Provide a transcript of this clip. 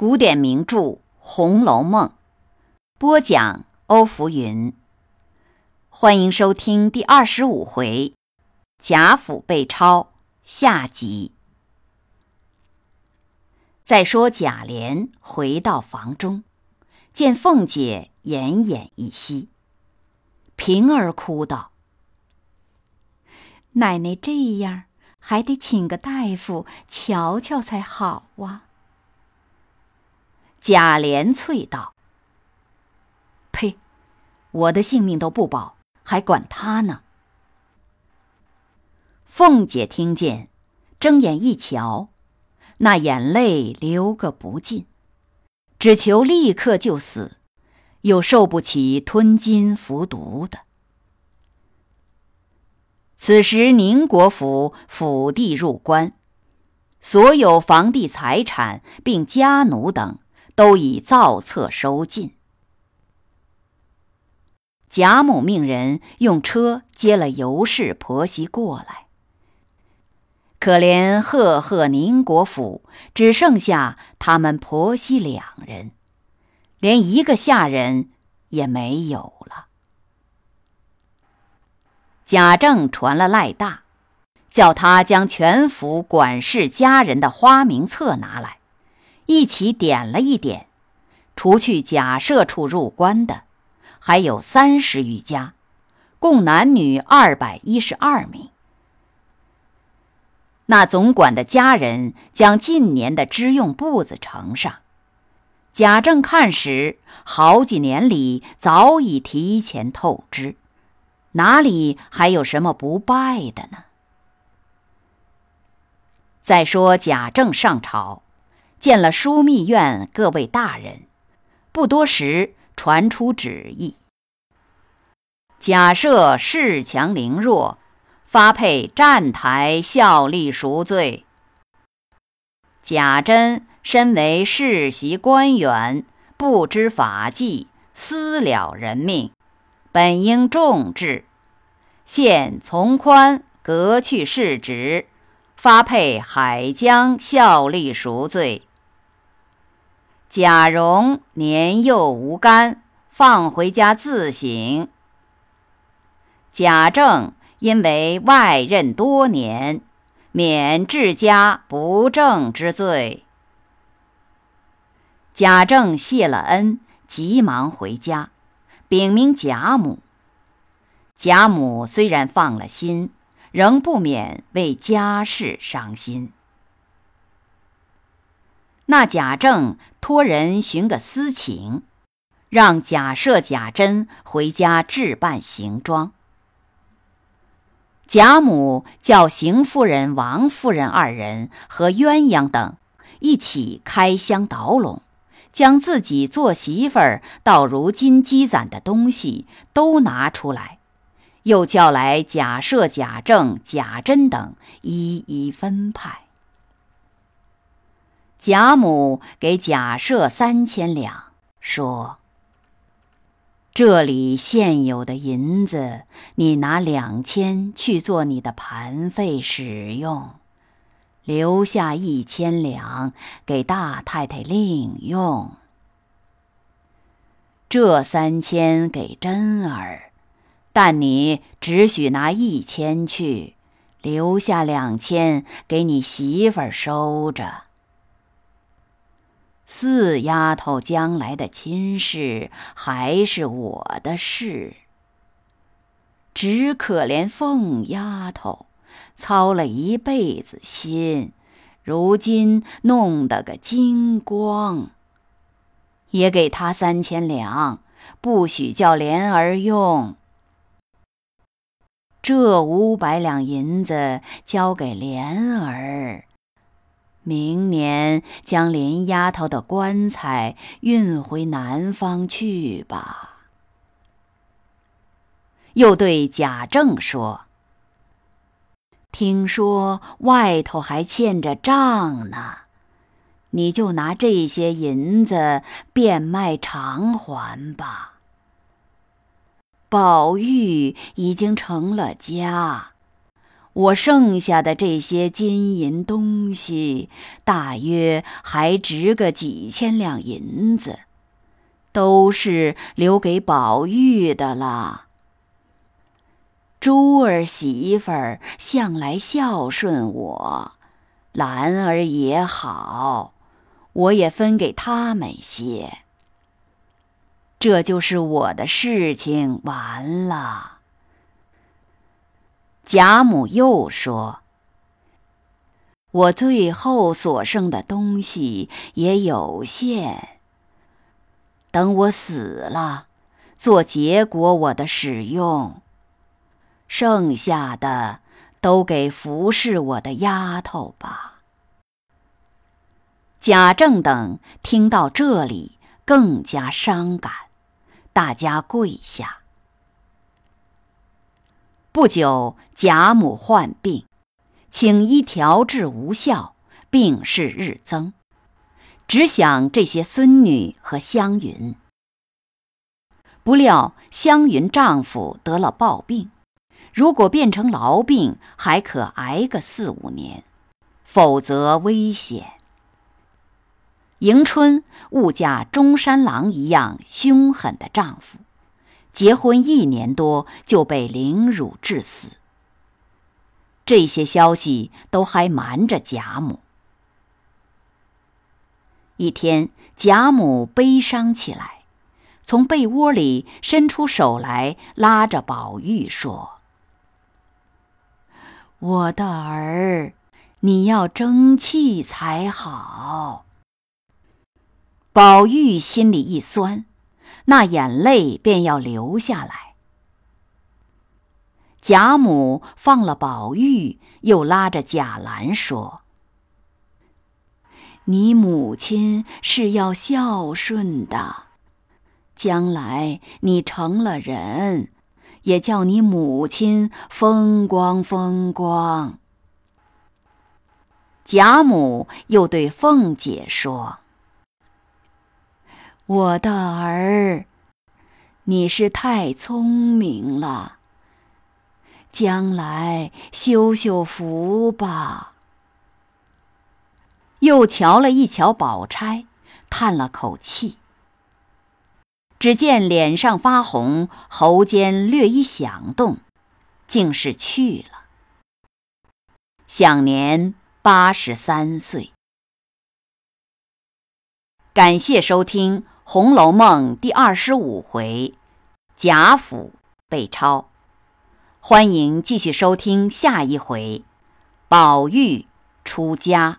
古典名著《红楼梦》播讲，欧福云。欢迎收听第二十五回贾府被抄下集。再说贾琏回到房中，见凤姐奄奄一息，平儿哭道：“奶奶这样，还得请个大夫瞧瞧才好啊。”贾琏啐道：“呸！我的性命都不保，还管他呢。”凤姐听见，睁眼一瞧，那眼泪流个不尽，只求立刻就死，又受不起吞金服毒的。此时宁国府府地入关，所有房地财产并家奴等。都已造册收进。贾母命人用车接了尤氏婆媳过来。可怜赫赫宁国府只剩下他们婆媳两人，连一个下人也没有了。贾政传了赖大，叫他将全府管事家人的花名册拿来。一起点了一点，除去假设处入关的，还有三十余家，共男女二百一十二名。那总管的家人将近年的支用簿子呈上，贾政看时，好几年里早已提前透支，哪里还有什么不败的呢？再说贾政上朝。见了枢密院各位大人，不多时传出旨意：假设恃强凌弱，发配站台效力赎罪。贾珍身为世袭官员，不知法纪，私了人命，本应重治，现从宽革去世职，发配海疆效力赎罪。贾蓉年幼无干，放回家自省。贾政因为外任多年，免治家不正之罪。贾政谢了恩，急忙回家，禀明贾母。贾母虽然放了心，仍不免为家事伤心。那贾政托人寻个私情，让贾赦、贾珍回家置办行装。贾母叫邢夫人、王夫人二人和鸳鸯等一起开箱倒笼，将自己做媳妇儿到如今积攒的东西都拿出来，又叫来贾赦、贾政、贾珍等一一分派。贾母给贾赦三千两，说：“这里现有的银子，你拿两千去做你的盘费使用，留下一千两给大太太另用。这三千给珍儿，但你只许拿一千去，留下两千给你媳妇儿收着。”四丫头将来的亲事还是我的事，只可怜凤丫头操了一辈子心，如今弄得个精光。也给她三千两，不许叫莲儿用。这五百两银子交给莲儿。明年将林丫头的棺材运回南方去吧。又对贾政说：“听说外头还欠着账呢，你就拿这些银子变卖偿还吧。宝玉已经成了家。”我剩下的这些金银东西，大约还值个几千两银子，都是留给宝玉的了。珠儿媳妇儿向来孝顺我，兰儿也好，我也分给他们些。这就是我的事情完了。贾母又说：“我最后所剩的东西也有限，等我死了，做结果我的使用。剩下的都给服侍我的丫头吧。”贾政等听到这里，更加伤感，大家跪下。不久，贾母患病，请医调治无效，病势日增，只想这些孙女和湘云。不料湘云丈夫得了暴病，如果变成痨病，还可挨个四五年；否则危险。迎春误嫁中山狼一样凶狠的丈夫。结婚一年多就被凌辱致死，这些消息都还瞒着贾母。一天，贾母悲伤起来，从被窝里伸出手来，拉着宝玉说：“我的儿，你要争气才好。”宝玉心里一酸。那眼泪便要流下来。贾母放了宝玉，又拉着贾兰说：“你母亲是要孝顺的，将来你成了人，也叫你母亲风光风光。”贾母又对凤姐说。我的儿，你是太聪明了，将来修修福吧。又瞧了一瞧宝钗，叹了口气。只见脸上发红，喉间略一响动，竟是去了，享年八十三岁。感谢收听。《红楼梦》第二十五回，贾府被抄。欢迎继续收听下一回，宝玉出家。